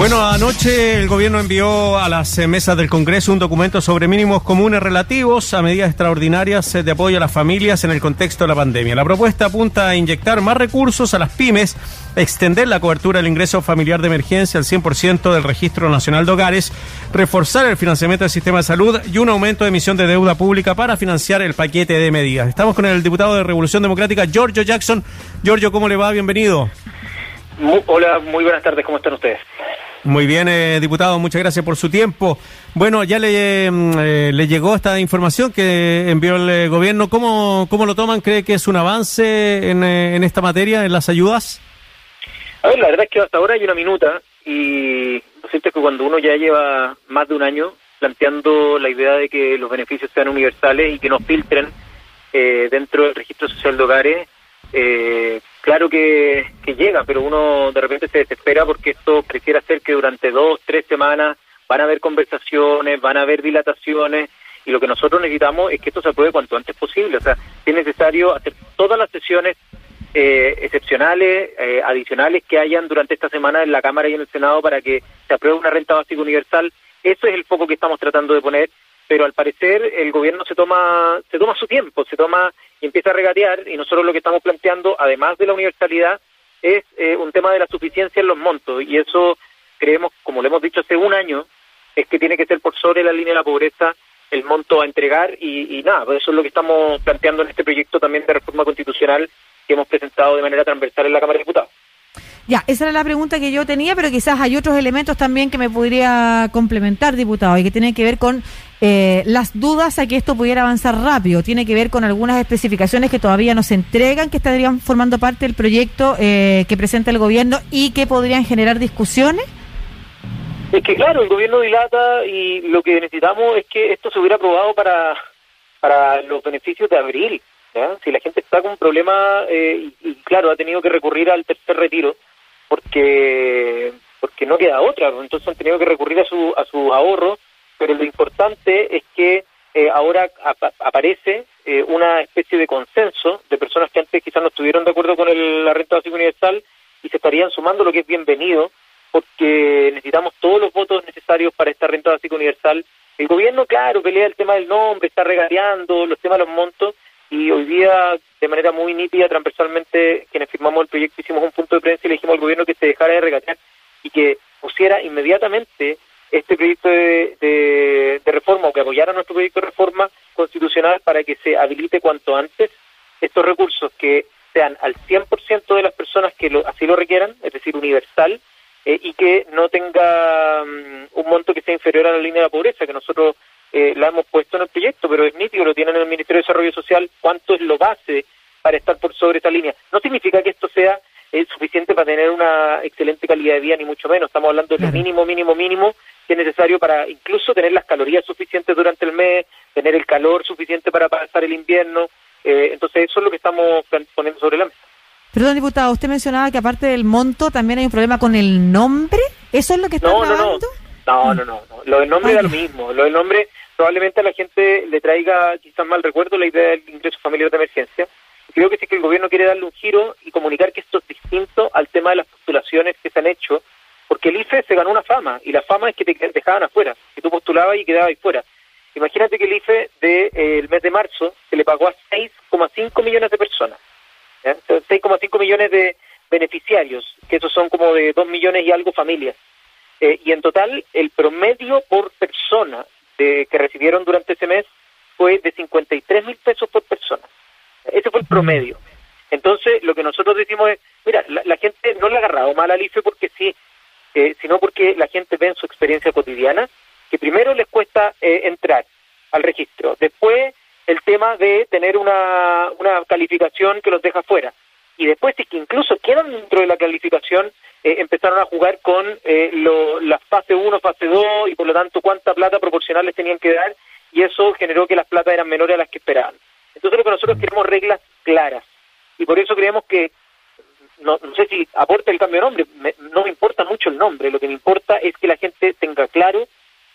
Bueno, anoche el gobierno envió a las mesas del Congreso un documento sobre mínimos comunes relativos a medidas extraordinarias de apoyo a las familias en el contexto de la pandemia. La propuesta apunta a inyectar más recursos a las pymes, extender la cobertura del ingreso familiar de emergencia al 100% del Registro Nacional de Hogares, reforzar el financiamiento del sistema de salud y un aumento de emisión de deuda pública para financiar el paquete de medidas. Estamos con el diputado de Revolución Democrática, Giorgio Jackson. Giorgio, ¿cómo le va? Bienvenido. hola, muy buenas tardes, ¿cómo están ustedes? Muy bien, eh, diputado, muchas gracias por su tiempo. Bueno, ya le, mm, eh, le llegó esta información que envió el eh, gobierno. ¿Cómo, ¿Cómo lo toman? ¿Cree que es un avance en, en esta materia, en las ayudas? A ver, la verdad es que hasta ahora hay una minuta y lo cierto es que cuando uno ya lleva más de un año planteando la idea de que los beneficios sean universales y que no filtren dentro del registro social de hogares, eh, claro que, llega, pero uno de repente se desespera porque esto pareciera ser que durante dos, tres semanas van a haber conversaciones, van a haber dilataciones, y lo que nosotros necesitamos es que esto se apruebe cuanto antes posible. O sea, es necesario hacer todas las sesiones eh, excepcionales, eh, adicionales que hayan durante esta semana en la Cámara y en el Senado para que se apruebe una renta básica universal. Eso es el foco que estamos tratando de poner, pero al parecer el gobierno se toma, se toma su tiempo, se toma y empieza a regatear y nosotros lo que estamos planteando, además de la universalidad, es eh, un tema de la suficiencia en los montos y eso creemos, como lo hemos dicho hace un año, es que tiene que ser por sobre la línea de la pobreza el monto a entregar y, y nada, pues eso es lo que estamos planteando en este proyecto también de reforma constitucional que hemos presentado de manera transversal en la Cámara de Diputados. Ya, esa era la pregunta que yo tenía, pero quizás hay otros elementos también que me podría complementar, diputado, y que tienen que ver con eh, las dudas a que esto pudiera avanzar rápido. Tiene que ver con algunas especificaciones que todavía no se entregan, que estarían formando parte del proyecto eh, que presenta el gobierno y que podrían generar discusiones. Es que claro, el gobierno dilata y lo que necesitamos es que esto se hubiera aprobado para, para los beneficios de abril. Si la gente está con un problema eh, y, claro, ha tenido que recurrir al tercer retiro, porque porque no queda otra, entonces han tenido que recurrir a su a sus ahorros, pero lo importante es que eh, ahora aparece eh, una especie de consenso de personas que antes quizás no estuvieron de acuerdo con la renta básica universal y se estarían sumando lo que es bienvenido, porque necesitamos todos los votos necesarios para esta renta básica universal. El gobierno, claro, pelea el tema del nombre, está regateando los temas de los montos, y hoy día, de manera muy nítida, transversalmente, quienes firmamos el proyecto hicimos un punto de prensa y le dijimos al gobierno que se dejara de regatear y que pusiera inmediatamente este proyecto de, apoyara nuestro proyecto de reforma constitucional para que se habilite cuanto antes estos recursos que sean al 100% de las personas que lo, así lo requieran, es decir, universal, eh, y que no tenga mm, un monto que sea inferior a la línea de la pobreza, que nosotros eh, la hemos puesto en el proyecto, pero es nítido, lo tienen en el Ministerio de Desarrollo Social, cuánto es lo base para estar por sobre esa línea. No significa que esto sea eh, suficiente para tener una excelente calidad de vida, ni mucho menos. Estamos hablando del mínimo, mínimo, mínimo que es necesario para incluso tener las calorías suficientes durante el mes, tener el calor suficiente para pasar el invierno. Eh, entonces, eso es lo que estamos poniendo sobre la mesa. Perdón, diputado, usted mencionaba que aparte del monto también hay un problema con el nombre. ¿Eso es lo que está no, No, no, no, no, Lo del nombre es lo mismo. Lo del nombre probablemente a la gente le traiga quizás mal recuerdo la idea del ingreso familiar de emergencia. Creo que sí que el gobierno quiere darle un giro y comunicar que esto es distinto al tema de las postulaciones que se han hecho, porque el IFE se ganó una fama, y la fama es que te dejaban afuera, que tú postulabas y quedabas ahí fuera. Imagínate que el IFE del de, eh, mes de marzo se le pagó a 6,5 millones de personas, 6,5 millones de beneficiarios, que esos son como de 2 millones y algo familias. Eh, y en total, el promedio por persona que recibieron durante ese mes fue de 53 mil pesos por persona. Ese fue el promedio. Entonces, lo que nosotros decimos es, mira, la, gente no le ha agarrado mal al IFE porque sí, eh, sino porque la gente ve en su experiencia cotidiana que primero les cuesta eh, entrar al registro, después el tema de tener una, una calificación que los deja fuera, y después es que incluso quedan dentro de la calificación, eh, empezaron a jugar con eh, la fase 1, fase 2 y por lo tanto cuánta plata proporcional les tenían que dar y eso generó que las platas eran menores a las que esperaban. Entonces lo que nosotros queremos reglas claras y por eso creemos que, no, sé si aporta el cambio de nombre, no me importa mucho el nombre, lo que me importa es que la gente tenga claro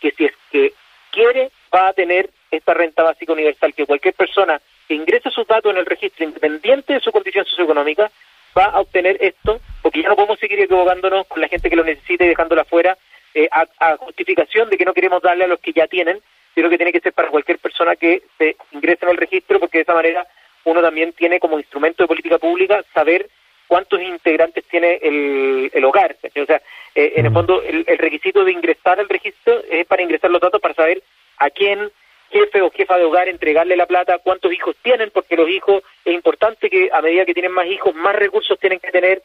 que si es que quiere va a tener esta renta básica universal, que cualquier persona que ingrese sus datos en el registro independiente de su condición socioeconómica va a obtener esto porque ya no podemos seguir equivocándonos con la gente que lo necesita y dejándola fuera eh, a, justificación de que no queremos darle a los que ya tienen, sino que tiene que ser para cualquier persona que se ingrese en el registro, porque de esa manera uno también tiene como instrumento de política pública saber cuántos integrantes tiene el, el hogar. O sea, eh, en el fondo, el, requisito de ingresar al registro es para ingresar los datos para saber a quién jefe o jefa de hogar entregarle la plata, cuántos hijos tienen, porque los hijos es importante que a medida que tienen más hijos, más recursos tienen que tener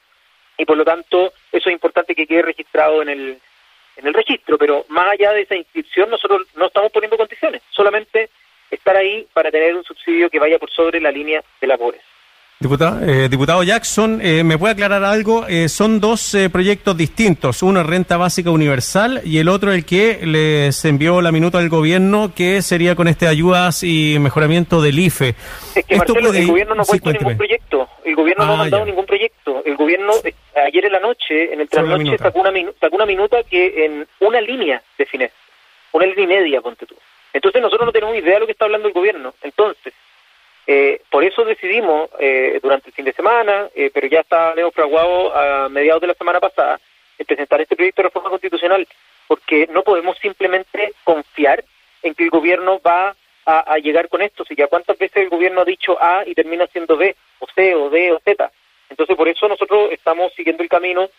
y por lo tanto eso es importante que quede registrado en el, en el registro. Pero más allá de esa inscripción, nosotros no estamos poniendo condiciones, solamente estar ahí para tener un subsidio que vaya por sobre la línea de la pobreza. Diputado, eh, diputado Jackson, eh, ¿me puede aclarar algo? Eh, son dos proyectos distintos, uno es renta básica universal y el otro el que les envió la minuta del gobierno, que sería con este ayudas y mejoramiento del IFE. Es que Marcelo, el gobierno no ha puesto ningún proyecto, el gobierno no ha ah, mandado ningún proyecto, el gobierno ayer en la noche, en el trasnoche, sacó una, sacó una minuta que en una línea define, una línea y media, ponte tú. Entonces nosotros no tenemos idea de lo que está hablando el gobierno. Entonces, eh, por eso decidimos eh, durante el fin de semana, eh, pero ya está neofraguado a mediados de la semana pasada, presentar este proyecto de reforma constitucional, porque no podemos simplemente confiar en que el gobierno va a, llegar con esto. Si ya cuántas veces el gobierno ha dicho A y termina siendo B, o C, o D, o Z. Entonces, por eso nosotros estamos siguiendo el camino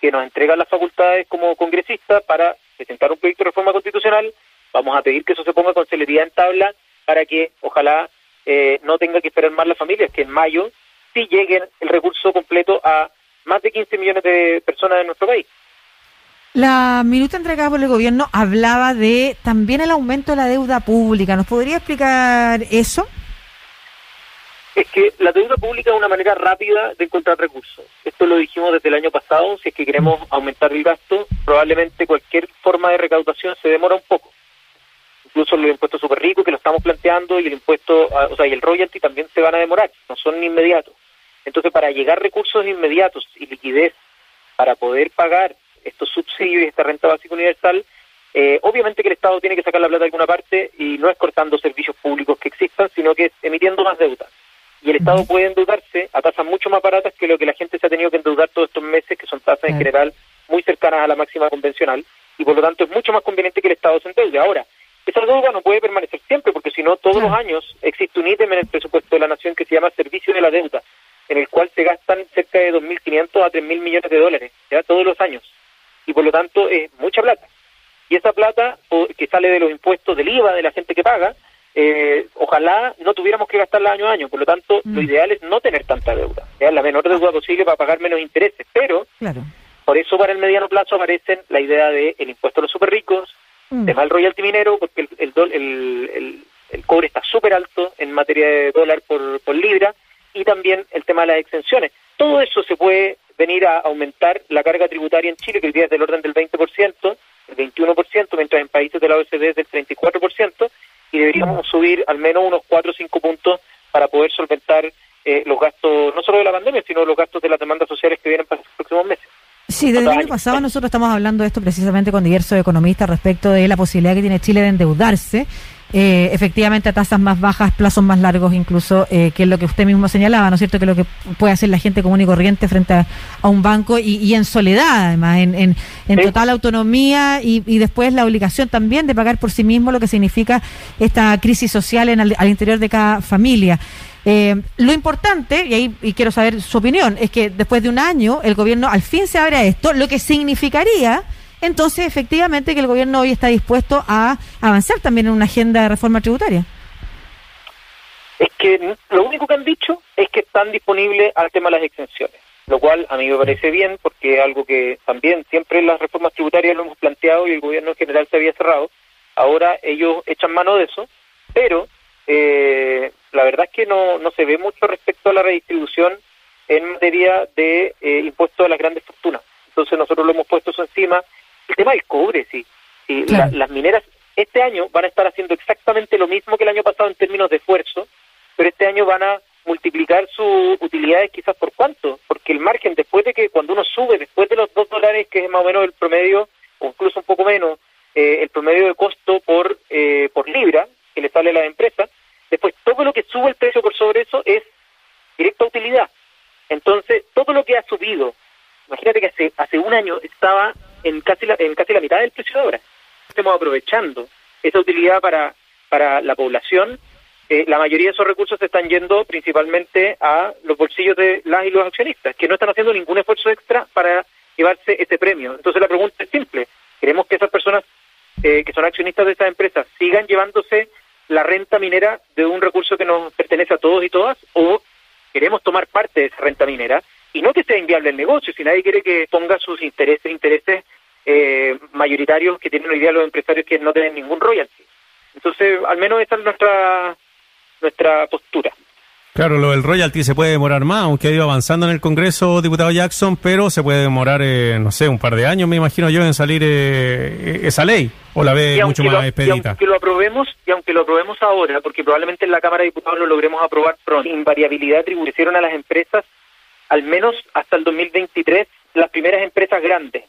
que nos entregan las facultades como congresistas para presentar un proyecto de reforma constitucional. Vamos a pedir que eso se ponga con celeridad en tabla para que ojalá eh, no tenga que esperar más las familias, que en mayo sí lleguen el recurso completo a más de 15 millones de personas en nuestro país. La minuta entregada por el gobierno hablaba de también el aumento de la deuda pública. ¿Nos podría explicar eso? Es que la deuda pública es una manera rápida de encontrar recursos. Esto lo dijimos desde el año pasado. Si es que queremos aumentar el gasto, probablemente cualquier forma de recaudación se demora un poco incluso el impuesto súper rico que lo estamos planteando y el impuesto, o sea, y el royalty también se van a demorar, no son inmediatos. Entonces, para llegar recursos inmediatos y liquidez para poder pagar estos subsidios y esta renta básica universal, eh, obviamente que el Estado tiene que sacar la plata de alguna parte y no es cortando servicios públicos que existan, sino que es emitiendo más deuda. Y el Estado puede endeudarse a tasas mucho más baratas que lo que la gente se ha tenido que endeudar todos estos meses, que son tasas en general muy cercanas a la máxima convencional, y por lo tanto es mucho más conveniente que el Estado se endeude. Ahora, esa deuda no puede permanecer siempre, porque si no, todos los años existe un ítem en el presupuesto de la Nación que se llama Servicio de la Deuda, en el cual se gastan cerca de 2.500 a 3.000 millones de dólares, ya todos los años. Y por lo tanto, es mucha plata. Y esa plata, que sale de los impuestos del IVA de la gente que paga, eh, ojalá no tuviéramos que gastarla año a año. Por lo tanto, lo mm. ideal es no tener tanta deuda, ¿ya? la menor deuda posible para pagar menos intereses. Pero, por eso para el mediano plazo aparecen la idea del el impuesto a los super Mm. Tema del royalty minero, porque el, el, el, cobre está súper alto en materia de dólar por, por libra, y también el tema de las exenciones. Todo eso se puede venir a aumentar la carga tributaria en Chile, que hoy día es del orden del 20%, el 21%, mientras en países de la OECD es del 34%, y deberíamos mm. subir al menos unos 4 o 5 puntos para poder solventar eh, los gastos, no solo de la pandemia, sino los gastos de las demandas sociales que vienen para los próximos meses. Sí, desde el año pasado nosotros estamos hablando de esto precisamente con diversos economistas respecto de la posibilidad que tiene Chile de endeudarse. Eh, efectivamente a tasas más bajas, plazos más largos incluso, eh, que lo que usted mismo señalaba, ¿no es cierto? Que lo que puede hacer la gente común y corriente frente a, un banco y, en soledad, además, en, en, total autonomía y, después la obligación también de pagar por sí mismo lo que significa esta crisis social en al interior de cada familia. Eh, lo importante, y ahí y quiero saber su opinión, es que después de un año el gobierno al fin se abre a esto, lo que significaría entonces efectivamente que el gobierno hoy está dispuesto a avanzar también en una agenda de reforma tributaria. Es que lo único que han dicho es que están disponibles al tema de las exenciones, lo cual a mí me parece bien porque es algo que también siempre las reformas tributarias lo hemos planteado y el gobierno en general se había cerrado. Ahora ellos echan mano de eso, pero eh, la verdad es que no, no se ve mucho respecto a la redistribución en materia de eh, impuestos a las grandes fortunas. Entonces nosotros lo hemos puesto eso encima. El tema del cobre, sí. las mineras este año van a estar haciendo exactamente lo mismo que el año pasado en términos de esfuerzo, pero este año van a multiplicar sus utilidades quizás por cuánto, porque el margen después de que cuando uno sube, después de los dos dólares, que es más o menos el promedio, o incluso un poco menos, eh, el promedio de costo por, eh, por libra que le sale a la empresa, Después, todo lo que sube el precio por sobre eso es directa utilidad. Entonces, todo lo que ha subido Imagínate que hace, hace un año estaba en casi la, en casi la mitad del precio de ahora. Estamos aprovechando esa utilidad para, para la población. Eh, la mayoría de esos recursos se están yendo principalmente a los bolsillos de las y los accionistas, que no están haciendo ningún esfuerzo extra para llevarse ese premio. Entonces la pregunta es simple. ¿Queremos que esas personas eh, que son accionistas de estas empresas sigan llevándose la renta minera de un recurso que nos pertenece a todos y todas o queremos tomar parte de esa renta minera y no que sea inviable el negocio, si nadie quiere que ponga sus intereses, intereses eh, mayoritarios que tienen hoy día los empresarios que no tienen ningún royalty. Entonces, al menos esa es nuestra nuestra postura. Claro, lo del royalty se puede demorar más, aunque ha ido avanzando en el Congreso, diputado Jackson, pero se puede demorar, eh, no sé, un par de años, me imagino yo, en salir eh, esa ley, o la ve mucho más expedita. Y aunque lo aprobemos, y aunque lo aprobemos ahora, porque probablemente en la Cámara de Diputados lo logremos aprobar pronto, invariabilidad tributaron a las empresas, al menos hasta el 2023, las primeras empresas grandes.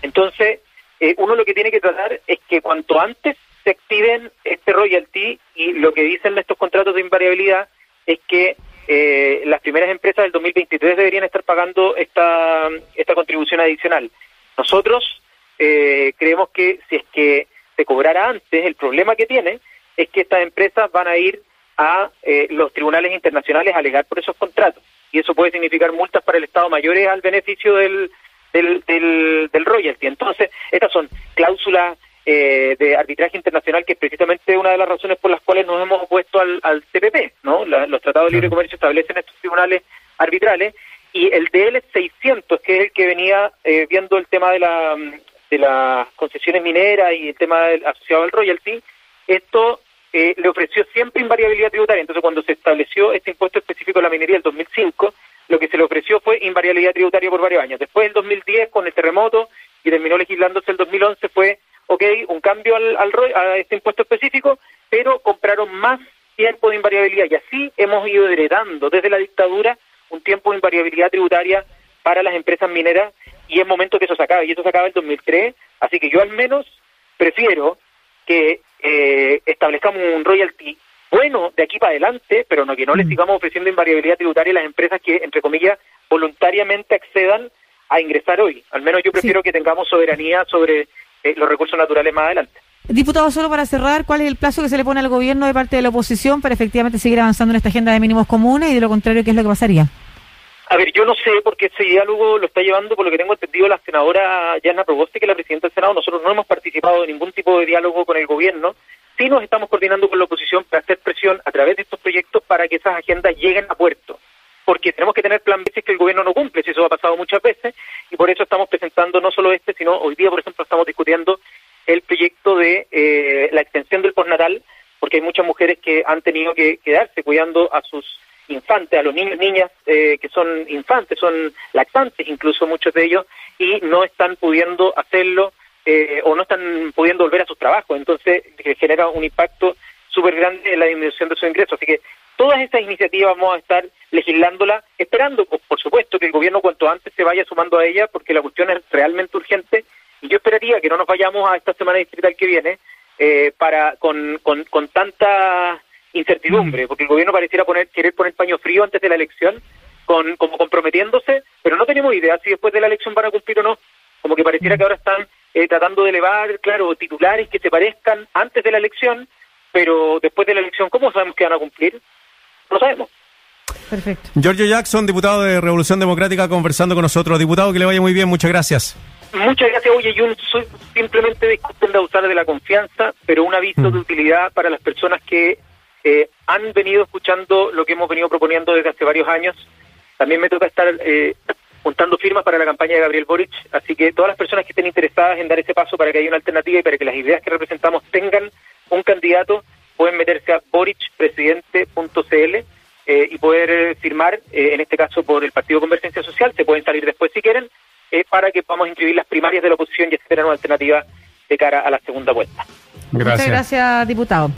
Entonces, eh, uno lo que tiene que tratar es que cuanto antes se activen este royalty y lo que dicen estos contratos de invariabilidad es que eh, las primeras empresas del 2023 deberían estar pagando esta, esta contribución adicional. Nosotros eh, creemos que si es que se cobrara antes, el problema que tiene es que estas empresas van a ir a eh, los tribunales internacionales a alegar por esos contratos. Y eso puede significar multas para el Estado mayores al beneficio del, del, del, del royalty. Entonces, estas son cláusulas eh, de arbitraje internacional, que es precisamente una de las razones por las cuales nos hemos opuesto al, al TPP. ¿no? los tratados de libre comercio establecen estos tribunales arbitrales y el DL 600, que es el que venía eh, viendo el tema de, la, de las concesiones mineras y el tema del, asociado al royalty, esto eh, le ofreció siempre invariabilidad tributaria. Entonces, cuando se estableció este impuesto específico de la minería en 2005, lo que se le ofreció fue invariabilidad tributaria por varios años. Después, el 2010, con el terremoto, y terminó legislándose el 2011, fue ok, un cambio al, al, a este impuesto específico, pero compraron más tiempo de invariabilidad y así hemos ido heredando desde la dictadura un tiempo de invariabilidad tributaria para las empresas mineras y es momento que eso se acabe y eso se acaba en 2003, así que yo al menos prefiero que eh, establezcamos un royalty bueno de aquí para adelante, pero no que no le mm. sigamos ofreciendo invariabilidad tributaria a las empresas que, entre comillas, voluntariamente accedan a ingresar hoy. Al menos yo prefiero que tengamos soberanía sobre eh, los recursos naturales más adelante. Diputado, solo para cerrar, ¿cuál es el plazo que se le pone al gobierno de parte de la oposición para efectivamente seguir avanzando en esta agenda de mínimos comunes y de lo contrario, qué es lo que pasaría? A ver, yo no sé porque ese diálogo lo está llevando, por lo que tengo entendido, la senadora Yana Proboste, que es la presidenta del Senado. Nosotros no hemos participado en ningún tipo de diálogo con el gobierno. Sí nos estamos coordinando con la oposición para hacer presión a través de estos proyectos para que esas agendas lleguen a puerto porque tenemos que tener plan B si es que el gobierno no cumple, si eso ha pasado muchas veces, por eso estamos presentando no solo este, sino hoy día, por ejemplo, estamos discutiendo el proyecto de eh, la extensión del postnatal, porque hay muchas mujeres que han tenido que quedarse cuidando a sus infantes, a los niños, niñas que son infantes, son lactantes incluso muchos de ellos, y no están pudiendo hacerlo eh, o no están pudiendo volver a sus trabajos. Entonces genera un impacto súper grande en la disminución de sus ingresos. Así que Todas estas iniciativas vamos a estar legislándola, esperando, por supuesto, que el gobierno cuanto antes se vaya sumando a ella, porque la cuestión es realmente urgente. Y yo esperaría que no nos vayamos a esta semana distrital que viene eh, para con, con, con tanta incertidumbre, mm. porque el gobierno pareciera poner, querer poner paño frío antes de la elección, con, como comprometiéndose, pero no tenemos idea si después de la elección van a cumplir o no. Como que pareciera mm. que ahora están eh, tratando de elevar, claro, titulares que se parezcan antes de la elección, pero después de la elección, ¿cómo sabemos que van a cumplir? No sabemos. Perfecto. Giorgio Jackson, diputado de Revolución Democrática, conversando con nosotros. Diputado, que le vaya muy bien, muchas gracias. Muchas gracias. Oye, yo soy simplemente disculpen de usar de la confianza, pero un aviso de mm. utilidad para las personas que eh, han venido escuchando lo que hemos venido proponiendo desde hace varios años. También me toca estar eh, juntando firmas para la campaña de Gabriel Boric, así que todas las personas que estén interesadas en dar ese paso para que haya una alternativa y para que las ideas que representamos tengan un candidato, pueden meterse a boricpresidente.cl eh, y poder eh, firmar, eh, en este caso por el Partido Convergencia Social, se pueden salir después si quieren, eh, para que podamos inscribir las primarias de la oposición y esperar una alternativa de cara a la segunda vuelta. Gracias. Muchas gracias, diputado.